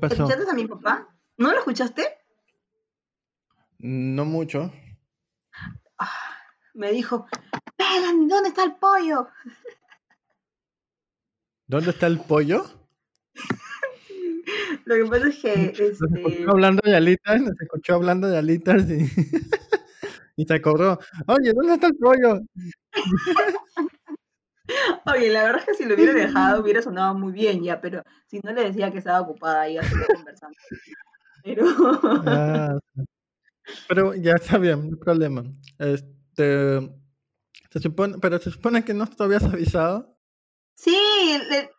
pasó? ¿Escuchaste a mi papá? ¿No lo escuchaste? No mucho. Ah, me dijo, ¿dónde está el pollo? ¿Dónde está el pollo? Lo que pasa es que... Se Este... escuchó hablando de alitas, se escuchó hablando de alitas y, y se acordó. Oye, ¿dónde está el pollo? Oye, la verdad es que si lo hubiera dejado hubiera sonado muy bien ya, pero si no le decía que estaba ocupada ahí así conversando. Pero... Ah, pero ya está bien, no hay problema. Este, se supone, pero se supone que no te habías avisado. Sí, le-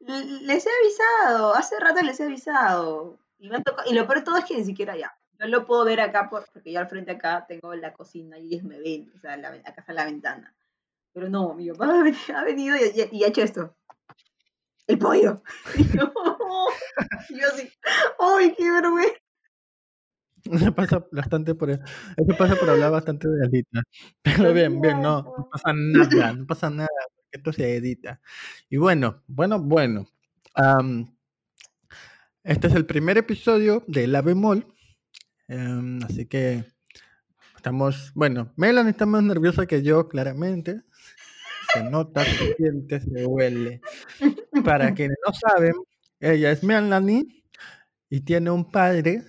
le- les he avisado, hace rato les he avisado. Y, me tocado- y lo peor de todo es que ni siquiera ya. No lo puedo ver acá por- porque yo al frente acá tengo la cocina y ellos me ven, o sea, la, acá está la ventana. Pero no, mi papá ha veni- ha venido y, y- y ha hecho esto. El pollo. Y yo, y yo así, ¡ay, qué vergüenza! Eso pasa bastante por, eso pasa por hablar bastante de alitas. Pero bien, bien, no, no pasa nada, no pasa nada, porque esto se edita. Y bueno, bueno, bueno. am, este es el primer episodio de La Bemol. em, así que estamos, bueno, Melanie está más nerviosa que yo, claramente. Se nota, se se huele. Para quienes no saben, ella es Melanie y tiene un padre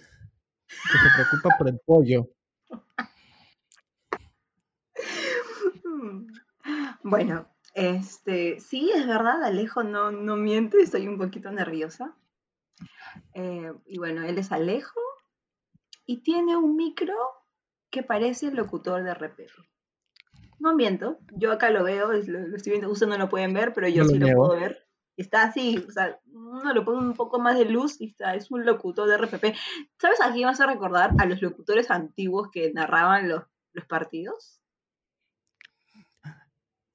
que se preocupa por el pollo. Bueno, este, sí, es verdad, Alejo no, no miente, estoy un poquito nerviosa. Eh, y bueno, él es Alejo y tiene un micro que parece el locutor de RPP. No miento, yo acá lo veo, lo, lo estoy viendo, ustedes no lo pueden ver, pero yo sí lo, puedo ver. Está así, o sea, uno lo pone un poco más de luz y está, es un locutor de RPP. ¿Sabes aquí vas a recordar a los locutores antiguos que narraban los, los partidos?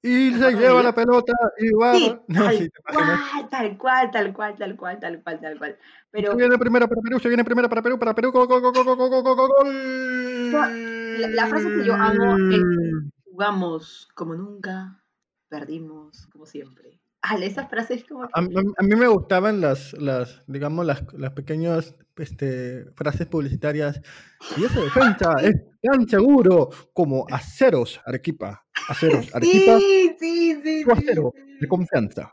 Y se lleva la pelota y va. Sí, tal, cual, tal cual, tal cual, tal cual, tal cual, tal cual. Pero... Se viene primera para Perú, se viene primera para Perú, para Perú, gol, gol, gol, gol, gol, gol, gol. La, la frase que yo amo es jugamos como nunca, perdimos como siempre. Ah, esa frase es como A, a- a mí me gustaban las, las digamos, las, las pequeñas este, frases publicitarias. Y esa defensa es tan seguro como aceros, Arequipa. Aceros, Arequipa, Sí, sí, sí, acero sí. de confianza.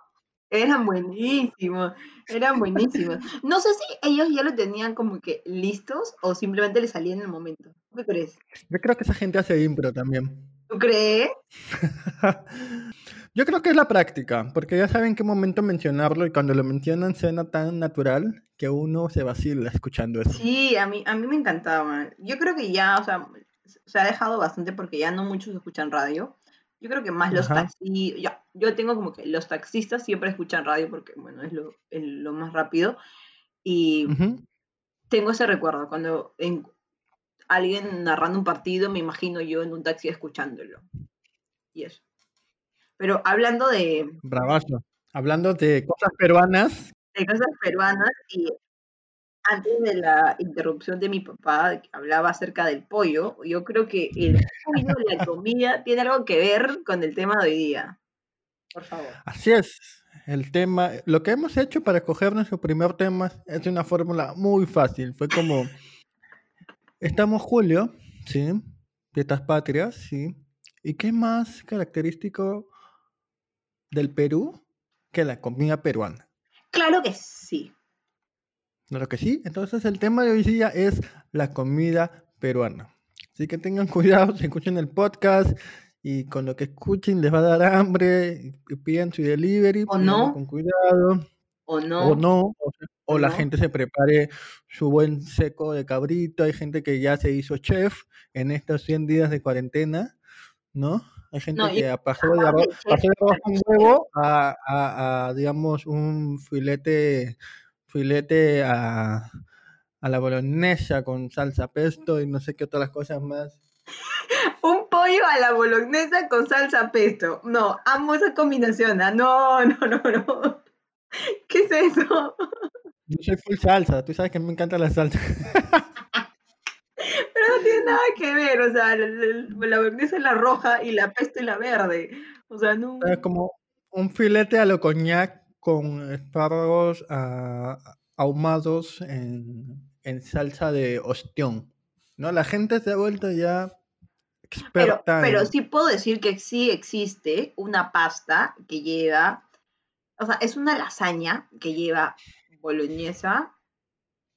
Eran buenísimos, eran buenísimos. No sé si ellos ya lo tenían como que listos o simplemente les salía en el momento. ¿Qué crees? Yo creo que esa gente hace impro también. ¿Tú crees? Yo creo que es la práctica, porque ya saben qué momento mencionarlo y cuando lo mencionan suena tan natural que uno se vacila escuchando eso. Sí, a mí, a mí me encantaba. Yo creo que ya, o sea, se ha dejado bastante porque ya no muchos escuchan radio. Yo creo que más los Ajá. taxis, ya, yo tengo como que los taxistas siempre escuchan radio porque, bueno, es lo, más rápido. Y tengo ese recuerdo, cuando en, alguien narrando un partido, me imagino yo en un taxi escuchándolo. Y eso. Pero hablando de, Bravazo. Hablando de cosas peruanas, de cosas peruanas y antes de la interrupción de mi papá que hablaba acerca del pollo, yo creo que el pollo, la comida, tiene algo que ver con el tema de hoy día. Por favor. así es. El tema, lo que hemos hecho para escoger nuestro primer tema es una fórmula muy fácil. Fue como, estamos Julio, ¿sí? Fiestas patrias, ¿sí? ¿Y qué más característico del Perú que la comida peruana? Claro que sí. Claro que sí. Entonces el tema de hoy día es la comida peruana. Así que tengan cuidado, si escuchen el podcast y con lo que escuchen les va a dar hambre y pidan su delivery. O no. Con cuidado. ¿O no? O no. O, sea, o O la no. gente se prepare su buen seco de cabrito. Hay gente que ya se hizo chef en estos 100 días de cuarentena, ¿no? Hay gente No, que pasó de arroz, de pasó con chef. huevo a, a- a, digamos, un filete, filete a, a la bolognesa con salsa pesto y no sé qué otras cosas más. Un pollo a la bolognesa con salsa pesto. No, amo esa combinación. ah, No, no, no, no. ¿Qué es eso? Yo soy full salsa, tú sabes que me encanta la salsa. Pero no tiene nada que ver. O sea, la, la- es la roja y la pesto es la verde. O sea, no. Es como un filete a lo coñac con espárragos a, ahumados en, en salsa de ostión. ¿no? La gente se ha vuelto ya Pero, experta pero en... sí puedo decir que sí existe una pasta que lleva, o sea, es una lasaña que lleva boloñesa,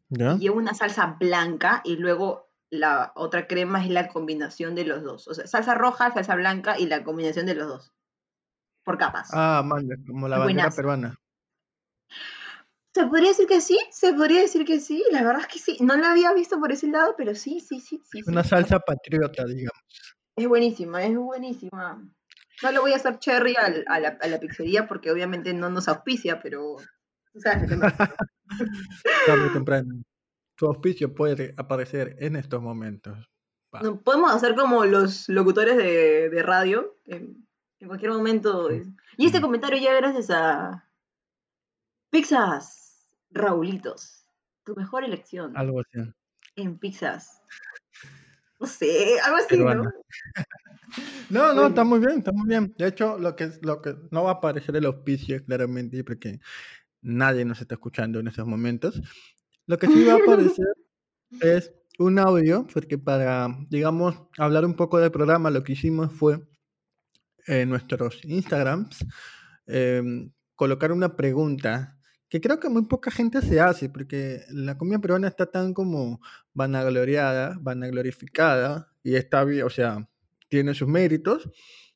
¿Ya? lleva una salsa blanca y luego la otra crema es la combinación de los dos. O sea, salsa roja, salsa blanca y la combinación de los dos. Por capas. Ah, manga, como la bandera peruana. Se podría decir que sí, se podría decir que sí, la verdad es que sí. No la había visto por ese lado, pero sí, sí, sí, sí. sí. Una salsa patriota, digamos. Es buenísima, es buenísima. No le voy a hacer cherry al- a, la, a la pizzería porque obviamente no nos auspicia, pero tú sabes que. Tarde o temprano. Tu auspicio puede aparecer en estos momentos. No, podemos hacer como los locutores de, de radio, en cualquier momento. es- Y este comentario ya gracias a Pizzas Raulitos. Tu mejor elección Algo así. en pizzas. No sé, algo así, Peruana. ¿no? No, no, está muy bien, está muy bien. De hecho, lo que, lo que no va a aparecer el auspicio, claramente, porque nadie nos está escuchando en estos momentos. Lo que sí va a aparecer es un audio, porque para, digamos, hablar un poco del programa, lo que hicimos fue en nuestros Instagrams em, colocar una pregunta que creo que muy poca gente se hace, porque la comida peruana está tan como vanagloriada, vanaglorificada, y está bien, o sea, tiene sus méritos,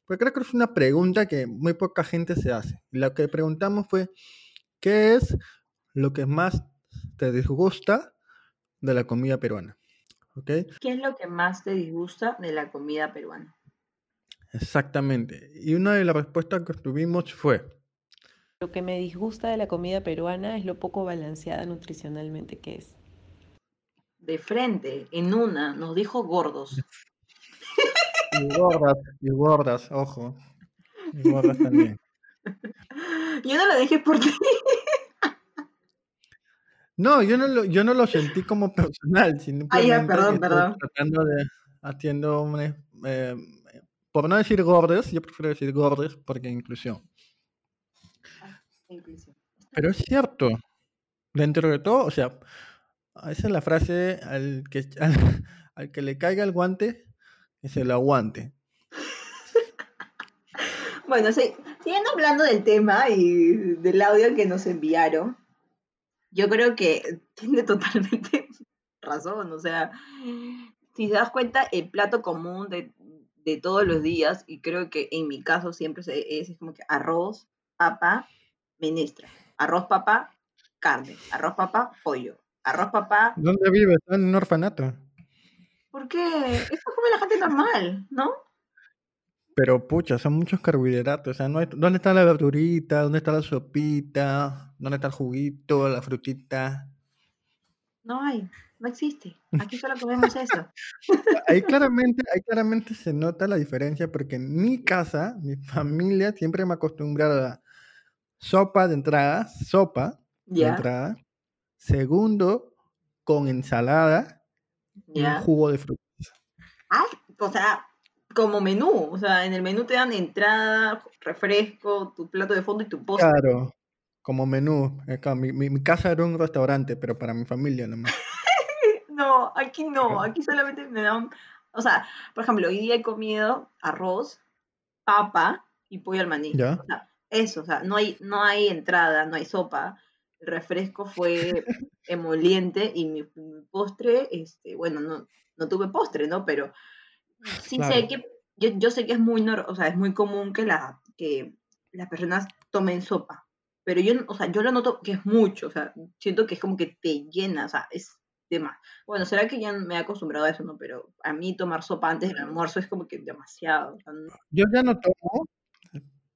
pero creo que es una pregunta que muy poca gente se hace. Y lo que preguntamos fue, ¿qué es lo que más te disgusta de la comida peruana? ¿Ok? ¿Qué es lo que más te disgusta de la comida peruana? Exactamente. Y una de las respuestas que tuvimos fue, Lo que me disgusta de la comida peruana es lo poco balanceada nutricionalmente que es. De frente, en una, nos dijo gordos. Y gordas, y gordas, ojo, y gordas también. Yo no lo dije por ti. No, yo no lo, yo no lo sentí como personal, simplemente Ah, ya, perdón, perdón. tratando de, haciendo eh, eh, por no decir gordes, yo prefiero decir gordes porque inclusión. Pero es cierto, dentro de todo, o sea, esa es la frase al que, al, al que le caiga el guante, que se lo aguante. Bueno, sí, siguiendo hablando del tema y del audio que nos enviaron, yo creo que tiene totalmente razón. O sea, si te das cuenta, el plato común de, de todos los días, y creo que en mi caso siempre es, como que arroz, papa, menestra. Arroz, papa, carne. Arroz, papa, pollo. Arroz, papa. ¿Dónde vive? Está en un orfanato. ¿Por qué? Eso come la gente normal, ¿no? Pero pucha, son muchos carbohidratos. O sea, no hay- ¿dónde está la verdurita? ¿Dónde está la sopita? ¿Dónde está el juguito, la frutita? No hay, no existe. Aquí solo comemos eso. Ahí claramente, ahí claramente se nota la diferencia porque en mi casa, mi familia siempre me ha acostumbrado a sopa de entrada, sopa de entrada. Segundo, con ensalada un jugo de fruta. Ay, o sea, como menú, o sea, en el menú te dan entrada, refresco, tu plato de fondo y tu postre. Claro, como menú. Acá, Mi, mi- mi casa era un restaurante, pero para mi familia nomás. No, aquí no, aquí solamente me dan, o sea, por ejemplo, hoy día he comido arroz, papa y pollo al maní. ¿Ya? O sea, eso, o sea, no hay, no hay entrada, no hay sopa. El refresco fue emoliente y mi, mi postre, este, bueno, no, no tuve postre, ¿no? Pero sí sé que, yo, yo sé que es muy, o sea, es muy común que, la, que las personas tomen sopa. Pero yo, no- o sea, yo lo noto que es mucho, o sea, siento que es como que te llena, o sea, es de más. Bueno, será que ya me he acostumbrado a eso, ¿no? Pero a mí tomar sopa antes del almuerzo es como que demasiado. o sea, no- Yo ya no tomo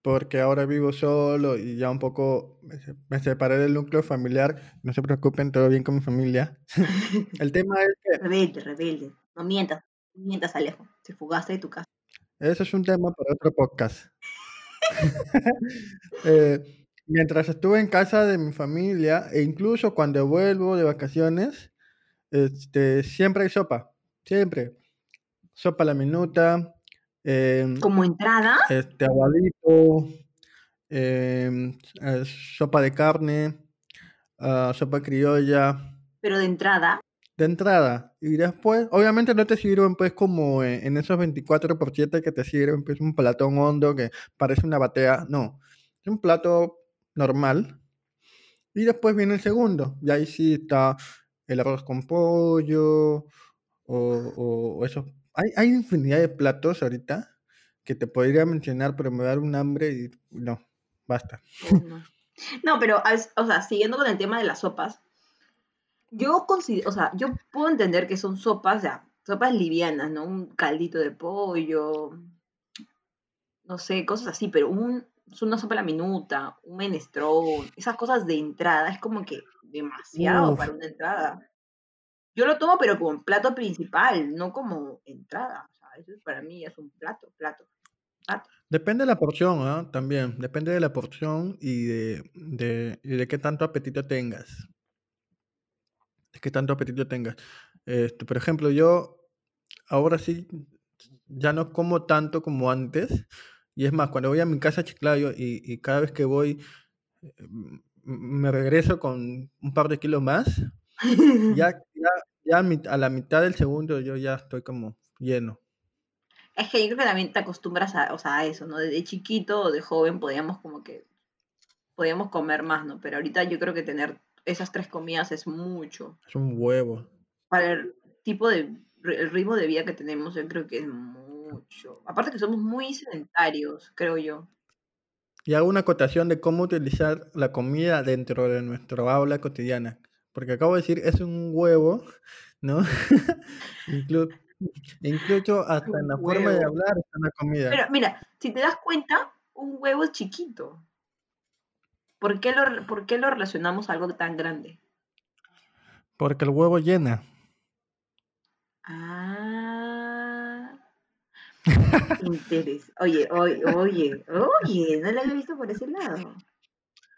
porque ahora vivo solo y ya un poco me se- me separé del núcleo familiar. No se preocupen, todo bien con mi familia. El tema es que Rebelde, rebelde. No mientas, no mientas, Alejo. Te fugaste de tu casa. Ese es un tema para otro podcast. Eh, mientras estuve en casa de mi familia, e incluso cuando vuelvo de vacaciones, este, siempre hay sopa. Siempre. Sopa a la minuta, em, Como entrada, este, aguadito, em, eh, sopa de carne, ah, sopa criolla. Pero de entrada. De entrada. Y después, obviamente no te sirven pues como en, en esos 24 por 7 que te sirven pues un platón hondo que parece una batea. No, es un plato normal. Y después viene el segundo. Y ahí sí está el arroz con pollo o, o- o eso. Hay, hay infinidad de platos ahorita que te podría mencionar, pero me va a dar un hambre y no, basta. no. Pero, o sea, siguiendo con el tema de las sopas, yo considero, o sea, yo puedo entender que son sopas, o sea, sopas livianas, ¿no? Un caldito de pollo, no sé, cosas así, pero un, es una sopa a la minuta, un menestrón, esas cosas de entrada, es como que demasiado Uf. para una entrada. Yo lo tomo, pero como plato principal, no como entrada. O sea, eso para mí es un plato, plato, plato. Depende de la porción, ¿ah? También, depende de la porción y de, de, y de qué tanto apetito tengas. De qué tanto apetito tengas. Este, por ejemplo, yo ahora sí ya no como tanto como antes. Y es más, cuando voy a mi casa a Chiclayo y, y cada vez que voy eh, m- me regreso con un par de kilos más, ya, ya, ya a mi- a la mitad del segundo yo ya estoy como lleno. Es que yo creo que también te acostumbras a, o sea, a eso, ¿no? Desde chiquito o de joven podíamos como que, podíamos comer más, ¿no? Pero ahorita yo creo que tener esas tres comidas es mucho. Es un huevo. Para el tipo de, el ritmo de vida que tenemos, yo creo que es mucho. Aparte que somos muy sedentarios, creo yo. Y hago una acotación de cómo utilizar la comida dentro de nuestro aula cotidiana. Porque acabo de decir, es un huevo, ¿no? Inclu- incluso hasta en la forma de hablar está la comida. Pero mira, si te das cuenta, un huevo es chiquito. ¿Por qué lo, por qué lo relacionamos a algo tan grande? Porque el huevo llena. Ah. Interés. Oye, oye, oye, oye, no lo había visto por ese lado.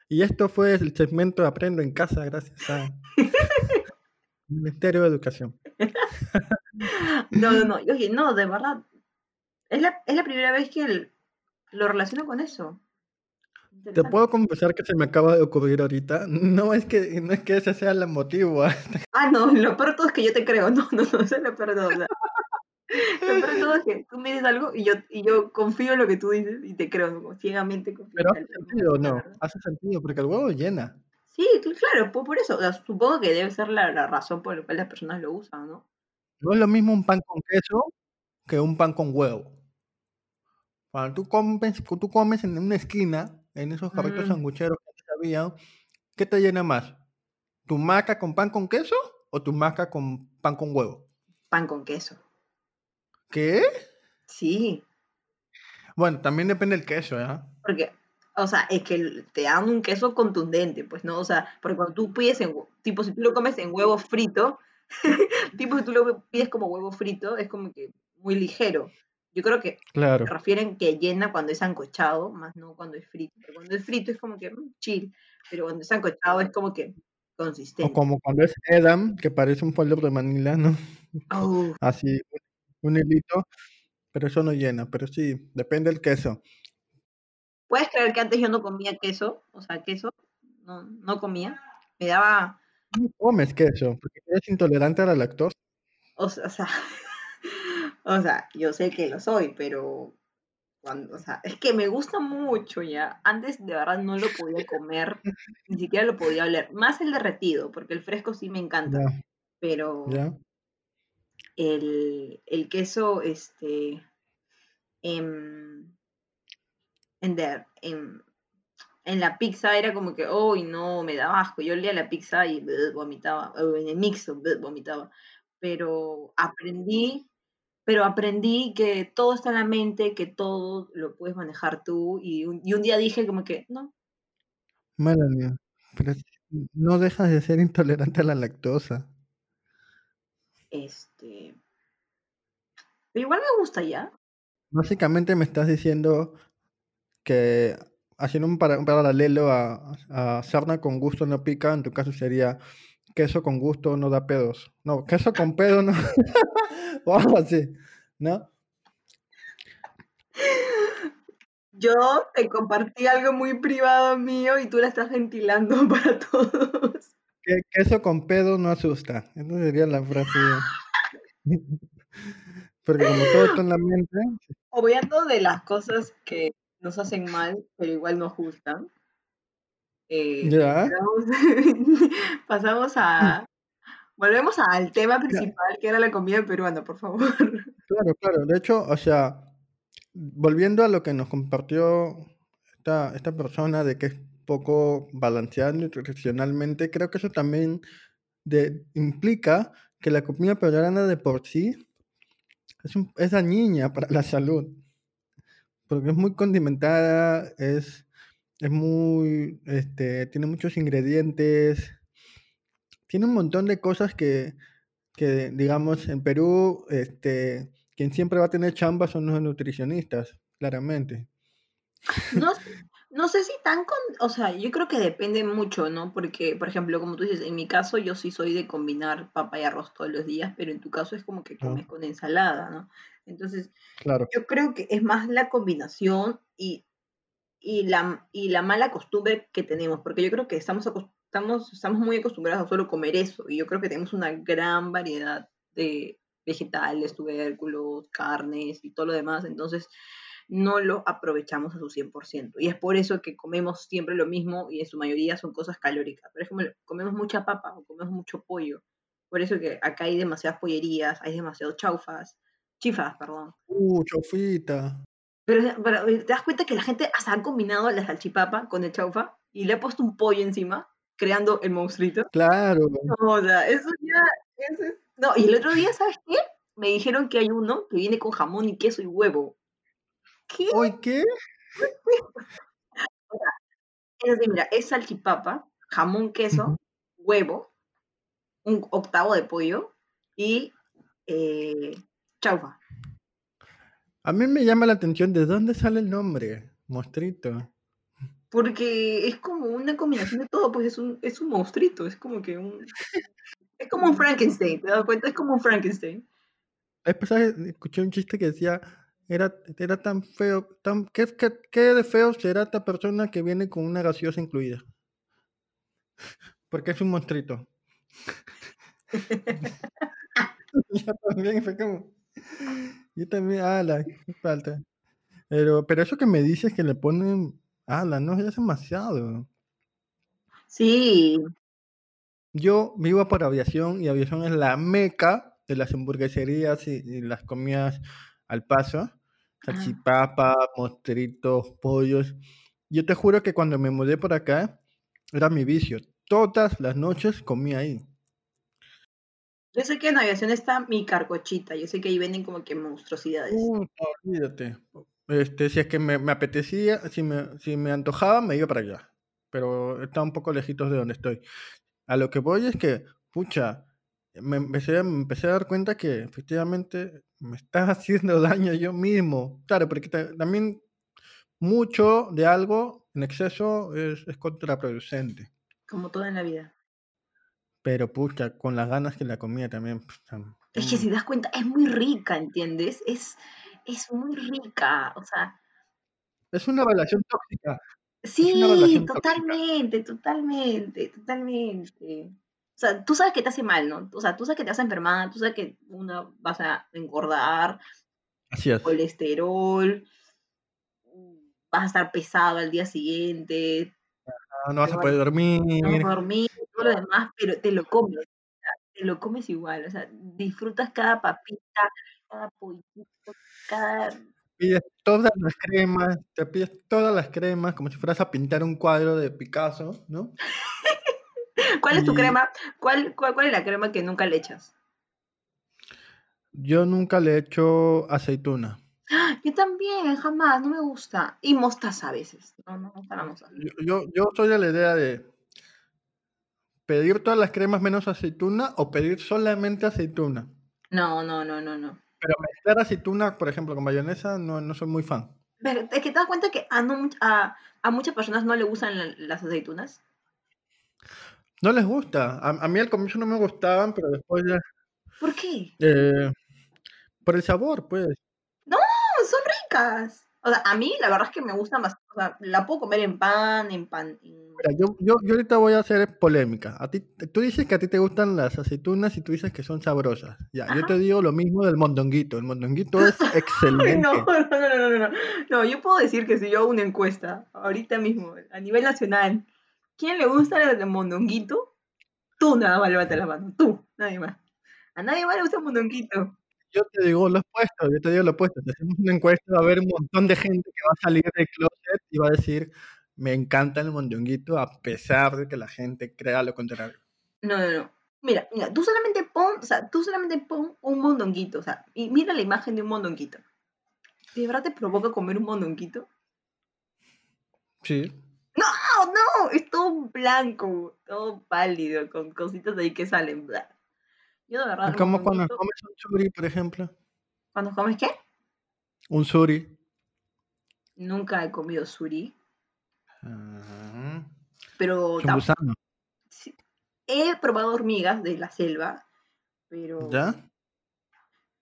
Y esto fue el segmento Aprendo en Casa gracias a Ministerio de Educación. No, no, no. Oye, no, de verdad. Es la, es la primera vez que el- lo relaciono con eso. Te puedo confesar que se me acaba de ocurrir ahorita. No es que, no es que ese sea el motivo. ¿ah? No, lo peor todo es que yo te creo. No, no, no, eso es lo peor de todo. o sea, lo peor todo es que tú me dices algo y yo, y yo confío en lo que tú dices y te creo, ciegamente confío. Pero hace sentido, ¿no? Hace sentido, porque el huevo llena. Sí, cl- claro, por, por eso. o sea, supongo que debe ser la, la razón por la cual las personas lo usan, ¿no? No es lo mismo un pan con queso que un pan con huevo. Cuando tú comes, tú comes en una esquina, en esos carritos Mm. sangucheros que había, ¿qué te llena más? ¿Tu maca con pan con queso o tu maca con pan con huevo? Pan con queso. ¿Qué? Sí, Bueno, también depende del queso, ¿ya? porque, o sea, es que te dan un queso contundente, pues, ¿no? O sea, porque cuando tú pides en, tipo, si tú lo comes en huevo frito, tipo, si tú lo pides como huevo frito, es como que muy ligero. Yo creo que Claro. se refieren que llena cuando es ancochado, más no cuando es frito. Pero cuando es frito es como que mm, chill, pero cuando es ancochado es como que O consistente. como cuando es Edam, que parece un folder de Manila, ¿no? Oh, Así, un hilito, pero eso no llena, pero sí, depende del queso. ¿Puedes creer que antes yo no comía queso? O sea, queso, no, no comía. Me daba, No comes queso, porque eres intolerante a la lactosa. o sea, o sea, o sea, yo sé que lo soy, pero cuando, o sea, es que me gusta mucho ya. Antes de verdad no lo podía comer, ni siquiera lo podía oler. Más el derretido, porque el fresco sí me encanta, pero el, el queso, este, en, en, der- en, en la pizza era como que, uy, no, me daba asco. Yo olía la pizza y bleh, vomitaba, o en el bleh, vomitaba. Pero aprendí, pero aprendí que todo está en la mente, que todo lo puedes manejar tú. Y un, y un día dije como que, no, Melanie, pero no dejas de ser intolerante a la lactosa. este, pero igual me gusta ya. Básicamente me estás diciendo que haciendo un, para- un paralelo a, a sarna con gusto no pica, en tu caso sería queso con gusto no da pedos. No, queso con pedo no. o algo así, ¿no? Yo te compartí algo muy privado mío y tú la estás ventilando para todos. Que queso con pedo no asusta. Esa sería la frase. Porque como todo está en la mente. Obviando de las cosas que nos hacen mal, pero igual nos gustan. Eh, Ya. pasamos, pasamos a. Volvemos al tema principal, que era la comida peruana, por favor. Claro, claro. De hecho, o sea, volviendo a lo que nos compartió esta, esta persona de que es poco balanceada nutricionalmente, creo que eso también de- implica que la comida peruana de por sí es, un- es dañina para la salud. Porque es muy condimentada, es, es muy, este, tiene muchos ingredientes, tiene un montón de cosas que, que, digamos, en Perú, este, quien siempre va a tener chamba son los nutricionistas, claramente. No, sé- no sé si tan con, o sea, yo creo que depende mucho, ¿no? Porque, por ejemplo, como tú dices, en mi caso yo sí soy de combinar papa y arroz todos los días, pero en tu caso es como que Ah. comes con ensalada, ¿no? Entonces, Claro, yo creo que es más la combinación y, y, la, y la mala costumbre que tenemos, porque yo creo que estamos, estamos, estamos muy acostumbrados a solo comer eso, y yo creo que tenemos una gran variedad de vegetales, tubérculos, carnes y todo lo demás, entonces no lo aprovechamos a su 100%. Y es por eso que comemos siempre lo mismo y en su mayoría son cosas calóricas. Por ejemplo, comemos mucha papa o comemos mucho pollo. Por eso que acá hay demasiadas pollerías, hay demasiados chaufas, chifas, perdón. uh, chofita. Pero, pero, te das cuenta que la gente hasta ha combinado la salchipapa con el chaufa y le ha puesto un pollo encima, creando el monstruito. Claro, O sea, eso ya, eso es- No, y el otro día, ¿sabes qué? Me dijeron que hay uno que viene con jamón y queso y huevo. ¿Qué? ¿hoy qué? Es decir, mira, es salchipapa, jamón, queso, huevo, un octavo de pollo y eh, chaufa. A mí me llama la atención de dónde sale el nombre, Mostrito. Porque es como una combinación de todo, pues es un, es un monstruito, es como que un... Es como un Frankenstein, ¿te das cuenta? Es como un Frankenstein. Escuché un chiste que decía, era, era tan feo, tan, ¿qué, qué, qué de feo será esta persona que viene con una gaseosa incluida? Porque es un monstruito. yo también fue como, yo también, ala, falta. Pero, pero eso que me dices que le ponen, ala, no, ya es demasiado. Sí, Yo vivo por aviación y aviación es la meca de las hamburgueserías y, y las comidas al paso. Salchipapa, mostritos, pollos. Yo te juro que cuando me mudé por acá era mi vicio. Todas las noches comía ahí. Yo sé que en aviación está mi carcochita, yo sé que ahí venden como que monstruosidades. Uh, olvídate. Este, si es que me, me apetecía, si me, si me antojaba, me iba para allá. Pero está un poco lejitos de donde estoy. A lo que voy es que, pucha, me empecé, me empecé a dar cuenta que efectivamente me estás haciendo daño yo mismo. Claro, porque ta- también mucho de algo en exceso es, es contraproducente. Como todo en la vida. Pero pucha, con las ganas que la comía también. pucha, Es que mm, si te das cuenta, es muy rica, ¿entiendes? Es, es muy rica. O sea, Es una relación tóxica. sí, tóxica. totalmente, totalmente, totalmente. O sea, tú sabes que te hace mal, ¿no? O sea, tú sabes que te vas a enfermar, tú sabes que una vas a engordar, Así es. colesterol, vas a estar pesado al día siguiente, No vas a poder dormir. no vas a dormir, todo lo demás, pero te lo comes, o sea, te lo comes igual, o sea, disfrutas cada papita, cada pollito, cada... pides todas las cremas, te pides todas las cremas como si fueras a pintar un cuadro de Picasso, ¿no? ¿Cuál es tu Y- crema? ¿Cuál, cuál, cuál es la crema que nunca le echas? Yo nunca le echo aceituna. ¡Ah! Yo también, jamás, no me gusta. Y mostaza a veces. No, no me gusta la mostaza. Yo, yo, yo soy de la idea de pedir todas las cremas menos aceituna o pedir solamente aceituna. No, no, no, no, no. Pero mezclar aceituna, por ejemplo, con mayonesa, no, no soy muy fan. Pero es que te das cuenta que a, no much- a, a muchas personas no le gustan la- las aceitunas. No les gusta. A, a mí al comienzo no me gustaban, pero después ya... ¿Por qué? eh, por el sabor, pues. No, son ricas. O sea, a mí la verdad es que me gusta más. O sea, la puedo comer en pan, en pan. en- Mira, yo, yo, yo ahorita voy a hacer polémica. A ti, tú dices que a ti te gustan las aceitunas y tú dices que son sabrosas. Ya, yo Ajá. te digo lo mismo del mondonguito. El mondonguito es excelente. no, no, no, no, no, no. No, yo puedo decir que si yo hago una encuesta, ahorita mismo, a nivel nacional, ¿quién le gusta el mondonguito? Tú nada más levanta la mano, tú, nadie más. A nadie más le gusta el mondonguito. Yo te digo lo opuesto, yo te digo lo opuesto. Si hacemos una encuesta, va a haber un montón de gente que va a salir del closet y va a decir, me encanta el mondonguito, a pesar de que la gente crea lo contrario. No, no, no. Mira, mira, tú solamente pon, o sea, tú solamente pon un mondonguito, o sea, y mira la imagen de un mondonguito. ¿De verdad te provoca comer un mondonguito? Sí. ¡No, no! Es todo blanco, todo pálido, con cositas ahí que salen. bla. Yo de verdad. Es como cuando comes un suri, por ejemplo. ¿Cuando comes qué? Un suri. Nunca he comido suri, Ajá. pero Es un gusano. sí, he probado hormigas de la selva, pero ¿Ya?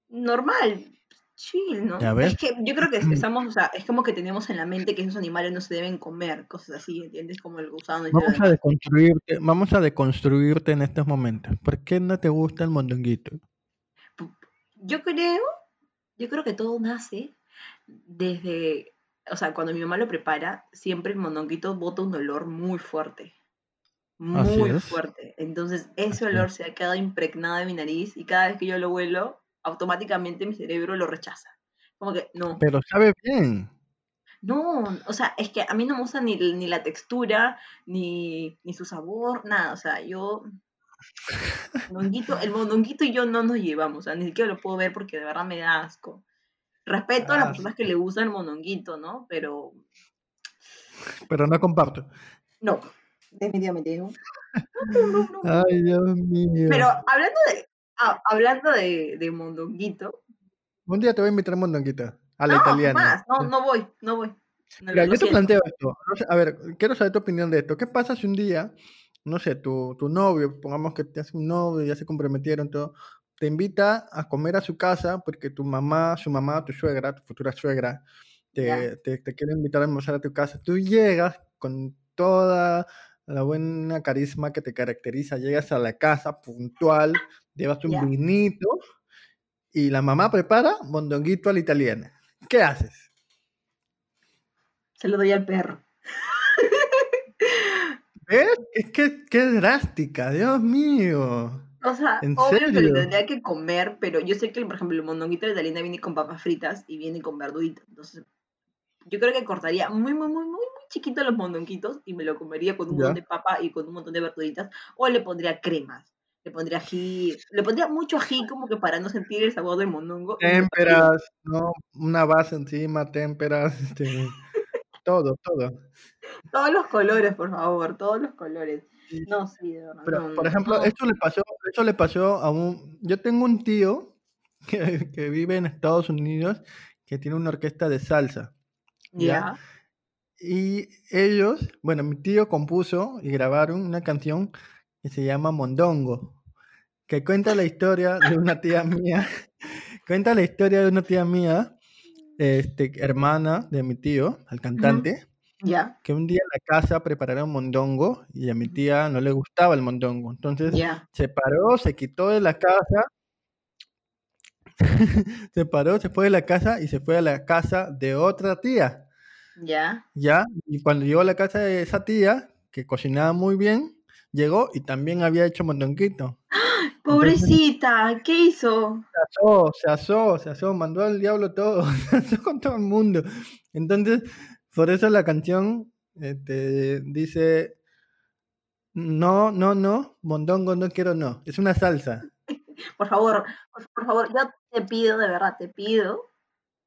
normal, chill, ¿no? Es que yo creo que estamos, o sea, es como que tenemos en la mente que esos animales no se deben comer, cosas así, ¿entiendes? Como el gusano y Vamos lo a deconstruirte, vamos a deconstruirte en estos momentos. ¿Por qué no te gusta el mondonguito? Yo creo, yo creo que todo nace desde, o sea, cuando mi mamá lo prepara, siempre el mondonguito bota un olor muy fuerte. Muy fuerte. Entonces, ese olor se ha quedado impregnado en mi nariz y cada vez que yo lo huelo, automáticamente mi cerebro lo rechaza. Como que, no, Pero sabe bien. no, o sea, es que a mí no me gusta ni, ni la textura, ni, ni su sabor, nada. O sea, yo. mondonguito- el mondonguito y yo no nos llevamos, o sea, ni siquiera lo puedo ver porque de verdad me da asco. Respeto a las Ah, personas que le gustan el mondonguito, ¿no? Pero Pero no comparto. no, definitivamente no, no, no. Ay, Dios mío. Pero hablando de, ah, hablando de, de mondonguito, Un día te voy a invitar a mondonguito. A la no, italiana. jamás, no, no voy, no voy. No, Mira, yo te siento. planteo esto. a ver, quiero saber tu opinión de esto. ¿Qué pasa si un día, no sé, tu, tu novio, pongamos que te hace un novio, ya se comprometieron, todo, te invita a comer a su casa porque tu mamá, su mamá, tu suegra, tu futura suegra, te, te, te quiere invitar a almorzar a tu casa? Tú llegas con toda la buena carisma que te caracteriza, llegas a la casa puntual, llevas un vinito y la mamá prepara mondonguito a la italiana. ¿Qué haces? Se lo doy al perro. ¿Ves? Es que qué drástica, Dios mío. O sea, ¿En obvio que serio? lo tendría que comer, pero yo sé que, por ejemplo, el mondonguito de italiana viene con papas fritas y viene con verduritas. Entonces, yo creo que cortaría muy, muy, muy, muy, muy chiquito los mondonguitos y me lo comería con un Ya. montón de papa y con un montón de verduritas. O le pondría cremas, le pondría ají, le pondría mucho ají como que para no sentir el sabor del mondongo. Témperas, ¿no? Una base encima, témperas, este, todo, todo. Todos los colores, por favor, todos los colores. No, sí, de verdad. Pero, no, por ejemplo, no. esto le pasó, esto le pasó a un, yo tengo un tío que, que vive en Estados Unidos que tiene una orquesta de salsa, ¿ya? Ya, Y ellos, bueno, mi tío compuso y grabaron una canción que se llama Mondongo, que cuenta la historia de una tía mía, cuenta la historia de una tía mía, este, hermana de mi tío, al cantante, ya, que un día en la casa prepararon mondongo y a mi tía no le gustaba el mondongo. Entonces ya. se paró, se quitó de la casa, se paró, se fue de la casa y se fue a la casa de otra tía. Ya. ¿Ya? Y cuando llegó a la casa de esa tía, que cocinaba muy bien, llegó y también había hecho mondonguito. Entonces Pobrecita, ¿qué hizo? se asó, se asó, se asó, mandó al diablo todo, se asó con todo el mundo. Entonces, por eso la canción este, dice, no, no, no, mondongo no quiero no, es una salsa. Por favor, por, por favor, yo te pido, de verdad, te pido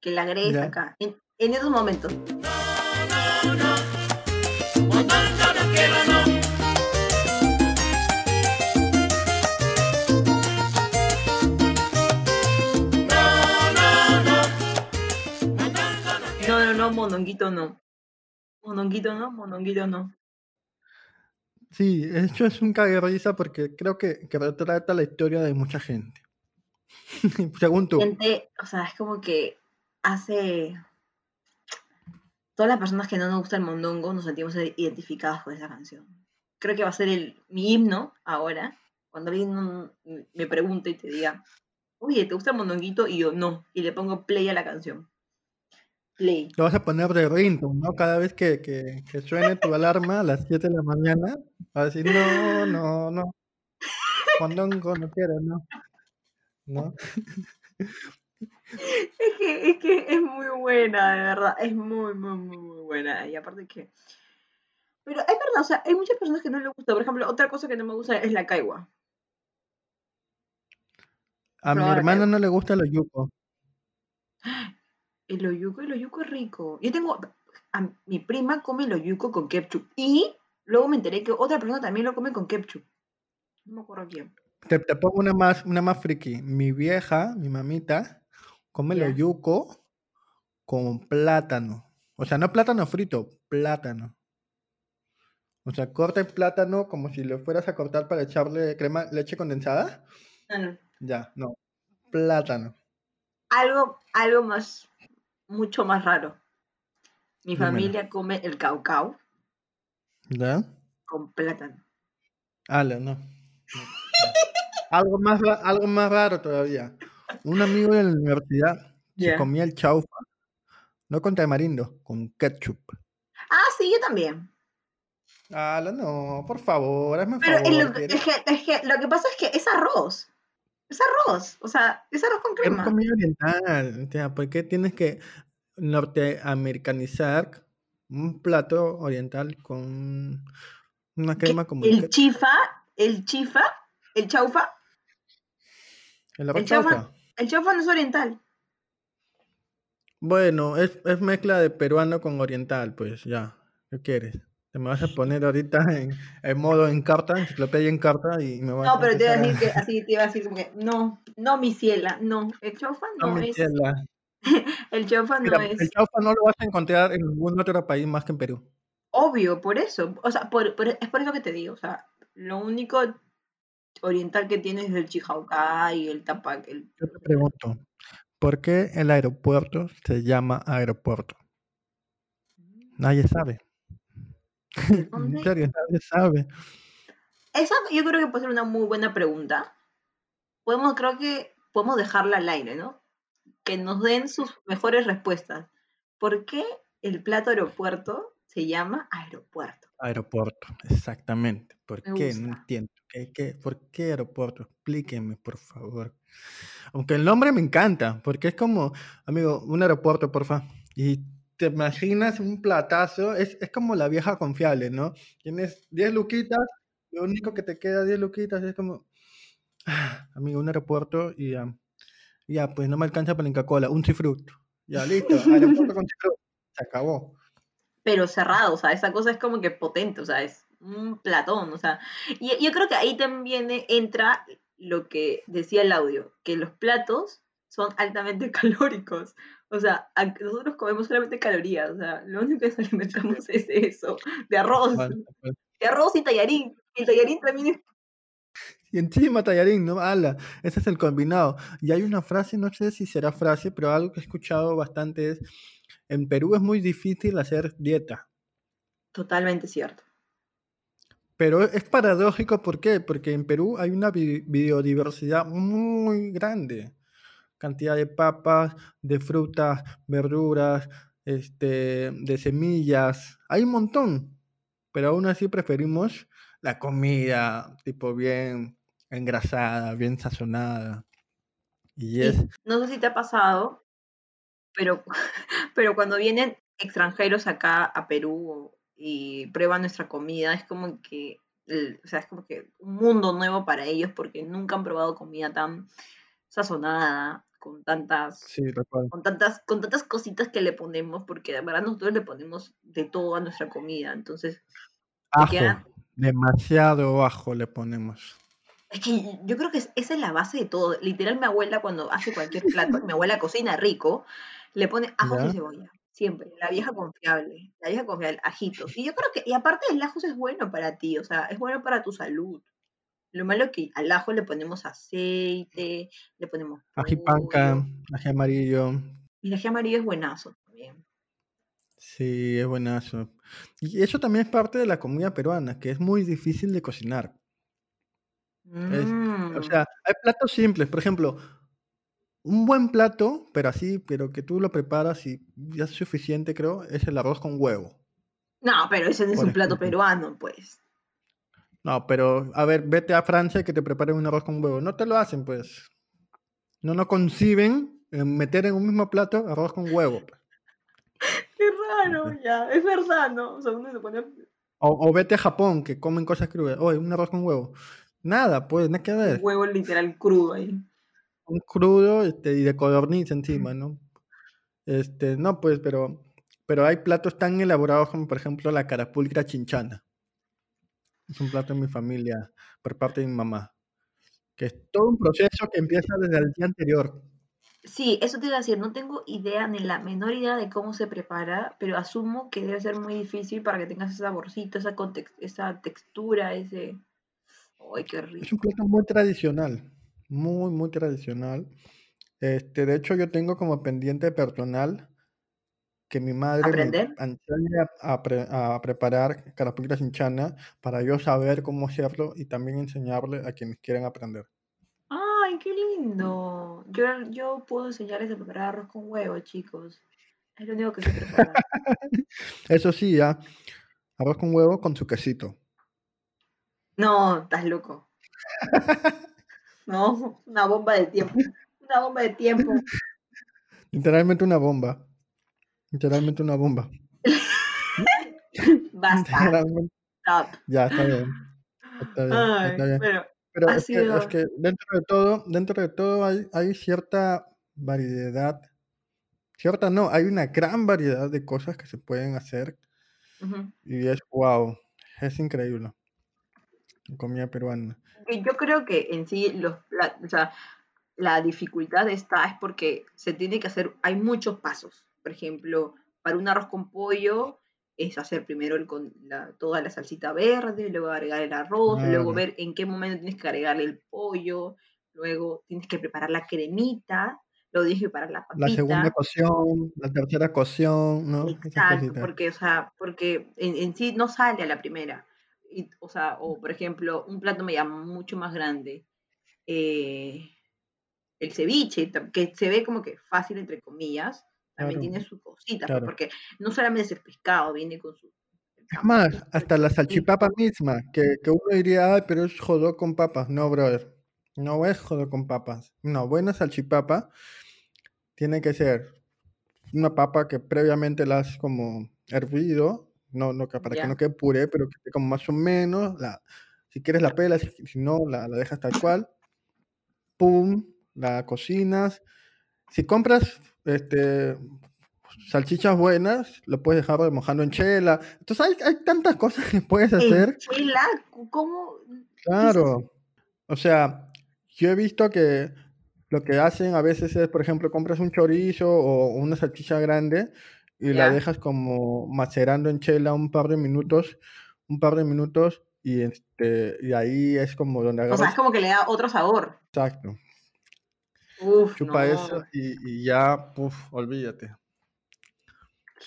que la agregues ¿Ya? acá, en, en esos momentos. No, no, no, mondonguito no. Mondonguito no, mondonguito no. Sí, eso es un cague de risa porque creo que, que retrata la historia de mucha gente. Según tú. Gente, o sea, es como que hace, todas las personas que no nos gusta el mondongo nos sentimos identificadas con esa canción. Creo que va a ser el, mi himno ahora, cuando alguien me pregunte y te diga, oye, ¿te gusta el mondonguito? Y yo, no, y le pongo play a la canción. Play. Lo vas a poner de ringtone, ¿no? Cada vez que, que, que suene tu alarma a las 7 de la mañana, vas a decir, no, no, no. Mondongo no quiero, no. ¿No? Es que, es que es muy buena, de verdad. Es muy, muy, muy, muy buena. Y aparte que. Pero es verdad, o sea, hay muchas personas que no les gusta. Por ejemplo, otra cosa que no me gusta es la caigua. A mi hermana no le gusta el oyuco. El oyuco, el oyuco es rico. Yo tengo. A mi prima come el oyuco con ketchup. Y luego me enteré que otra persona también lo come con ketchup. No me acuerdo quién. Te, te pongo una más, una más friki. Mi vieja, mi mamita, come el oyuco con plátano. O sea, no plátano frito, plátano. O sea, corta el plátano como si lo fueras a cortar para echarle crema, leche condensada. Ya, no. Plátano. Algo, algo más, mucho más raro. Mi familia come el caucao. ¿Ya? Con plátano. No. algo, más, algo más raro todavía. Un amigo de la universidad se comía el chaufa, no con tamarindo, con ketchup. Ah, sí, yo también. Ala, no, por favor, hazme Pero favor. Es, que, es que lo que pasa es que es arroz. Es arroz, o sea, es arroz con crema. Es comida oriental, o sea, ¿por qué tienes que norteamericanizar un plato oriental con una crema como el chifa, el chifa, el chaufa? El, el chaufa. El chaufa no es oriental. Bueno, es, es mezcla de peruano con oriental, pues ya. ¿Qué quieres? Te me vas a poner ahorita en, en modo en carta, enciclopedia en carta y me vas No, pero te iba a decir que así te iba a decir como que no, no mi ciela, no, el chaufa no, no es. Ciela. el chaufa Mira, no es. El chaufa no lo vas a encontrar en ningún otro país más que en Perú. Obvio, por eso. O sea, por, por, es por eso que te digo. O sea, lo único oriental que tienes es el chihaucá y el tapac. El... Yo te pregunto, ¿por qué el aeropuerto se llama aeropuerto? Nadie sabe. Serio, nadie sabe. Esa yo creo que puede ser una muy buena pregunta. Podemos, creo que podemos dejarla al aire, ¿no? Que nos den sus mejores respuestas. ¿Por qué el plato aeropuerto se llama aeropuerto? Aeropuerto, exactamente. ¿Por qué? No entiendo. ¿Qué, qué, por qué aeropuerto? Explíquenme, por favor. Aunque el nombre me encanta, porque es como, amigo, un aeropuerto, porfa. Y te imaginas un platazo, es, es como la vieja confiable, ¿no? Tienes 10 luquitas, lo único que te queda 10 luquitas es como, ah, amigo, un aeropuerto y ya, ya, pues no me alcanza para la Coca-Cola, un cifrut. Ya, listo, aeropuerto con cifrut. Se acabó. Pero cerrado, o sea, esa cosa es como que potente, o sea, es un platón, o sea, y yo creo que ahí también entra lo que decía el audio, que los platos son altamente calóricos. O sea, nosotros comemos solamente calorías, o sea, lo único que nos alimentamos es eso, de arroz, de arroz y tallarín. Y el tallarín también es... Y encima tallarín, ¿no? Ala, ese es el combinado. Y hay una frase, no sé si será frase, pero algo que he escuchado bastante es, en Perú es muy difícil hacer dieta. Totalmente cierto. Pero es paradójico, ¿por qué? Porque en Perú hay una biodiversidad muy grande cantidad de papas, de frutas, verduras, este, de semillas. Hay un montón, pero aún así preferimos la comida tipo bien engrasada, bien sazonada. Y es... No sé si te ha pasado, pero, pero cuando vienen extranjeros acá a Perú y prueban nuestra comida, es como que, o sea, es como que un mundo nuevo para ellos porque nunca han probado comida tan sazonada, con tantas, con tantas, con tantas cositas que le ponemos, porque de verdad nosotros le ponemos de todo a nuestra comida, entonces ajo, demasiado ajo le ponemos. Es que yo creo que esa es la base de todo. Literal, mi abuela cuando hace cualquier plato, mi abuela cocina rico, le pone ajo y cebolla. Siempre, la vieja confiable, la vieja confiable, ajitos. Y yo creo que, y aparte el ajo es bueno para ti, o sea, es bueno para tu salud. Lo malo es que al ajo le ponemos aceite, le ponemos. Ají panca, ají amarillo. Y el ají amarillo es buenazo también. Sí, es buenazo. Y eso también es parte de la comida peruana, que es muy difícil de cocinar. Es, o Mm. sea, hay platos simples, por ejemplo, un buen plato, pero así, pero que tú lo preparas y ya es suficiente, creo, es el arroz con huevo, No, pero ese no es un plato peruano, pues. No, pero a ver, vete a Francia y que te preparen un arroz con huevo. No te lo hacen, pues. No no conciben en meter en un mismo plato arroz con huevo. pues. Qué raro, ya. Es verdad, ¿no? O sea, uno se pone. O, o vete a Japón, que comen cosas crudas. Oye, un arroz con huevo. Nada, pues, nada que Un ver. huevo literal crudo ahí. Un crudo este, y de codorniz encima, ¿no? Este, no, pues, pero, pero hay platos tan elaborados como, por ejemplo, la carapulcra chinchana. Es un plato de mi familia, por parte de mi mamá. Que es todo un proceso que empieza desde el día anterior. Sí, eso te iba a decir, no tengo idea ni la menor idea de cómo se prepara, pero asumo que debe ser muy difícil para que tengas ese saborcito, esa, esa textura, ese... ¡Ay, qué Es un rico! plato muy tradicional, muy, muy tradicional. Este, de hecho, yo tengo como pendiente personal que mi madre me ¿Aprender? enseñe a, pre- a preparar carapulcra chinchana para yo saber cómo hacerlo y también enseñarle a quienes quieran aprender. ¡Ay, qué lindo! Yo, yo puedo enseñarles a preparar arroz con huevo, chicos. Es lo único que sé preparar. Eso sí, ya, arroz con huevo con su quesito. No, estás loco. No, una bomba de tiempo. Una bomba de tiempo. Literalmente una bomba. Literalmente una bomba. Basta. Ya, está bien. Está bien, Ay, está bien. bueno, Pero ha es que, es sido... que dentro de todo, dentro de todo hay, hay cierta variedad. Cierta no, hay una gran variedad de cosas que se pueden hacer y es wow, es increíble. Comida peruana. yo creo que en sí los pla- o sea, la dificultad está es porque se tiene que hacer, hay muchos pasos. Por ejemplo, para un arroz con pollo es hacer primero el con la- toda la salsita verde, luego agregar el arroz, luego ver en qué momento tienes que agregarle el pollo, luego tienes que preparar la cremita, luego tienes que preparar la La segunda papita. cocción, la tercera cocción, ¿no? Exacto, porque, o sea, porque en, en sí no sale a la primera. Y, o sea, o por ejemplo, un plato me llama mucho más grande. eh, el ceviche, que se ve como que fácil, entre comillas, también Claro, tiene sus cositas, pues, claro. porque no solamente es el pescado, viene con su Es más, hasta la salchipapa misma, que, que uno diría, ay, pero es jodó con papas. No, brother. No es jodó con papas. No, buena salchipapa tiene que ser una papa que previamente la has como hervido, no, no para que no ya, quede puré, pero que esté como más o menos, la, si quieres la pelas, si, si no, la, la dejas tal cual, pum, la cocinas. Si compras este, salchichas buenas, lo puedes dejar remojando en chela. Entonces hay, hay tantas cosas que puedes hacer. chela, ¿cómo? Claro. O sea, yo he visto que lo que hacen a veces es, por ejemplo, compras un chorizo o una salchicha grande y la dejas como macerando en chela un par de minutos, un par de minutos y este y ahí es como donde o sea, es agarras, como que le da otro sabor. exacto, Uf, chupa eso y, y ya, puf, olvídate.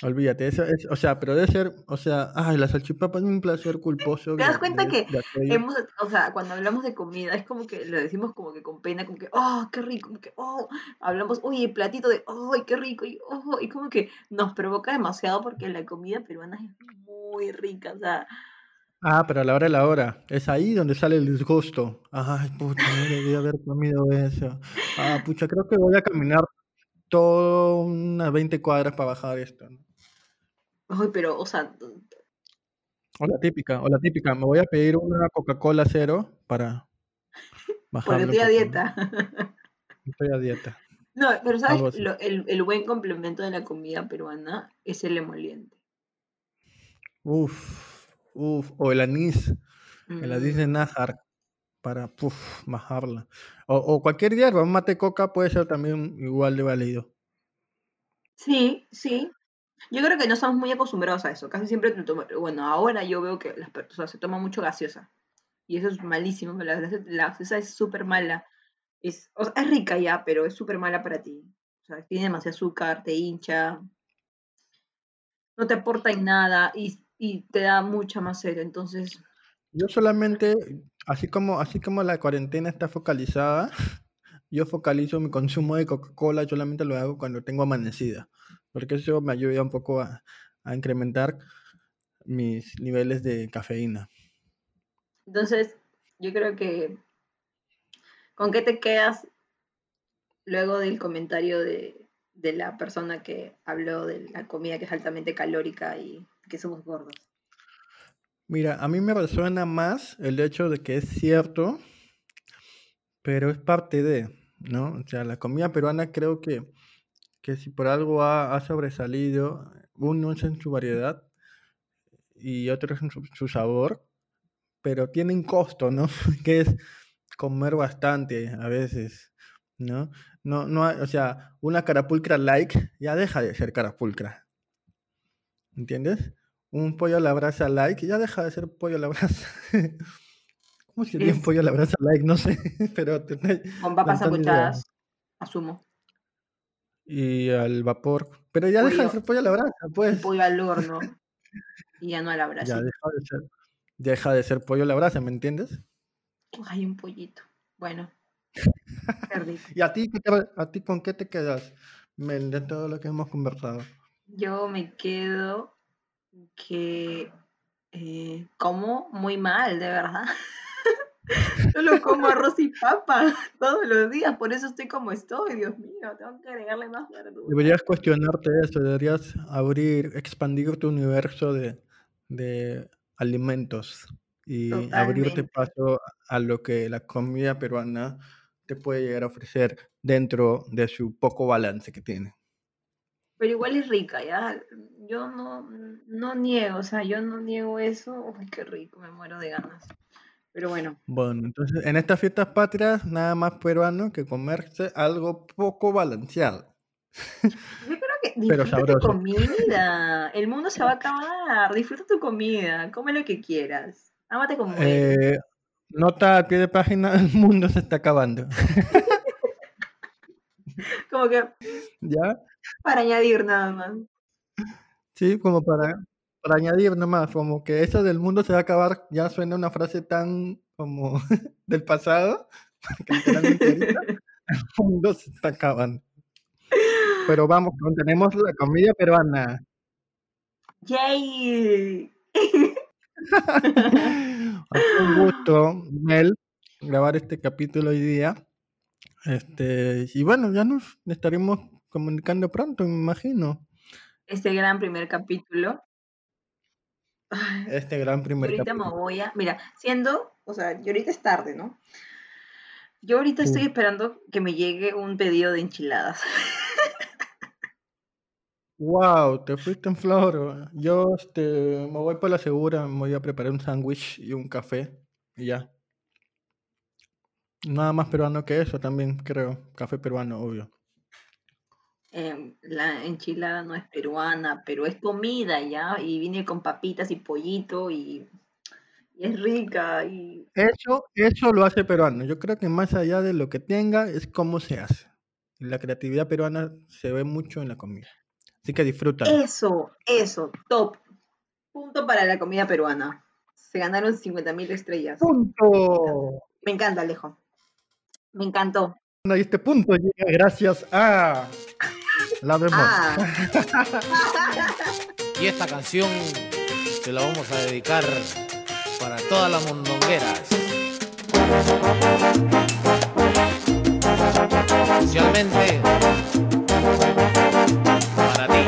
Olvídate, eso es, o sea, pero debe ser, o sea, ay, la salchipapa es un placer culposo ¿Te das cuenta de, que de hemos, o sea, cuando hablamos de comida, es como que lo decimos como que con pena, como que, oh, qué rico, como que, oh, hablamos, oye, el platito de, oh, qué rico, y, oh, y como que nos provoca demasiado porque la comida peruana es muy rica, o sea, Ah, pero a la hora de la hora, es ahí donde sale el disgusto. Ay, pucha, no debí haber comido eso. Ah, pucha, creo que voy a caminar todas unas 20 cuadras para bajar esto. ¿no? ay, pero, o sea, O la típica, o la típica, me voy a pedir una Coca-Cola cero para porque bajarle un estoy a dieta. Estoy a dieta, No, pero ¿sabes? Lo- el, el buen complemento de la comida peruana es el emoliente. Uf, uf, o el anís, el anís de Mm, nájar para, puf, bajarla. O, o cualquier hierba, un mate coca puede ser también igual de válido. Sí, sí. Yo creo que no estamos muy acostumbrados a eso. Casi siempre bueno, ahora yo veo que las personas se toma mucho gaseosa. Y eso es malísimo. La, la gaseosa es súper mala. Es, o sea, es rica ya, pero es súper mala para ti. O sea, tiene demasiado azúcar, te hincha. no te aporta en nada y, y te da mucha más sed. Entonces, Yo solamente, así como, así como la cuarentena está focalizada, yo focalizo mi consumo de Coca-Cola, solamente lo hago cuando tengo amanecida, porque eso me ayuda un poco a, a incrementar mis niveles de cafeína. entonces yo creo que ¿con qué te quedas luego del comentario de, de la persona que habló de la comida que es altamente calórica y que somos gordos? Mira, a mí me resuena más el hecho de que es cierto, pero es parte de, ¿no? O sea, la comida peruana creo que, que si por algo ha, ha sobresalido, uno es en su variedad y otro es en su, su sabor, pero tiene un costo, ¿no? Que es comer bastante a veces, ¿no? No, no, o sea, una carapulcra like ya deja de ser carapulcra, ¿entiendes? Un pollo a la brasa like ya deja de ser pollo a la brasa. ¿Cómo sería un pollo a la brasa like? No sé, pero con papas sancochadas, asumo. Y al vapor, pero ya deja de ser pollo a la brasa, pues. pollo al horno y ya no a la Ya brasita. deja de ser, deja de ser pollo a la brasa, ¿me entiendes? Ay, un pollito. Bueno. ¿Y a ti, a ti con qué te quedas, Mel, de todo lo que hemos conversado? Yo me quedo que eh, como muy mal, de verdad. Solo como arroz y papa todos los días, por eso estoy como estoy, Dios mío, tengo que agregarle más verdura. Deberías cuestionarte eso, deberías abrir, expandir tu universo de, de alimentos y abrirte paso a lo que la comida peruana te puede llegar a ofrecer dentro de su poco balance que tiene. Pero igual es rica, ¿ya? Yo no, no niego, o sea, yo no niego eso. Uy, qué rico, me muero de ganas. Pero bueno, Bueno, entonces en estas fiestas patrias, nada más peruano que comerse algo poco balanceado, yo creo que pero disfruta tu comida. El mundo se va a acabar. Disfruta tu comida. Come lo que quieras. Ámate como. Eh, nota al pie de página, el mundo se está acabando. Como que ¿Ya? Para añadir nada más. Sí, como para, para añadir nomás, como que eso del mundo se va a acabar, ya suena una frase tan como del pasado, que literalmente ahorita el mundo se está acabando. Pero vamos, tenemos la comida peruana. ¡Yay! Ha sido un gusto, Mel, grabar este capítulo hoy día. Este, y bueno, ya nos estaremos comunicando pronto, me imagino. Este gran primer capítulo. Este gran primer ahorita me capítulo. voy a. Mira, siendo. O sea, yo ahorita es tarde, ¿no? Yo ahorita estoy esperando que me llegue un pedido de enchiladas. Wow, te fuiste en flor. Yo este, me voy por la segura, me voy a preparar un sándwich y un café y ya. Nada más peruano que eso también, creo. Café peruano, obvio. Em, la enchilada no es peruana, pero es comida, ¿ya? Y viene con papitas y pollito y, y es rica. Y Eso, eso lo hace peruano. Yo creo que más allá de lo que tenga es cómo se hace. La creatividad peruana se ve mucho en la comida. Así que disfrútalo. eso, eso, top. Punto para la comida peruana. Se ganaron 50.000 estrellas. ¡Punto! Me encanta, Alejo. Me encantó. Y este punto llega gracias a la vemos. Ah. Y esta canción se la vamos a dedicar para todas las mondongueras. Especialmente para ti.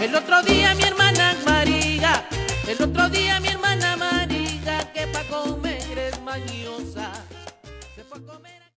El otro día mi hermana María, el otro día mi hermana María, que pa' comer es mañosa, se fue a comer.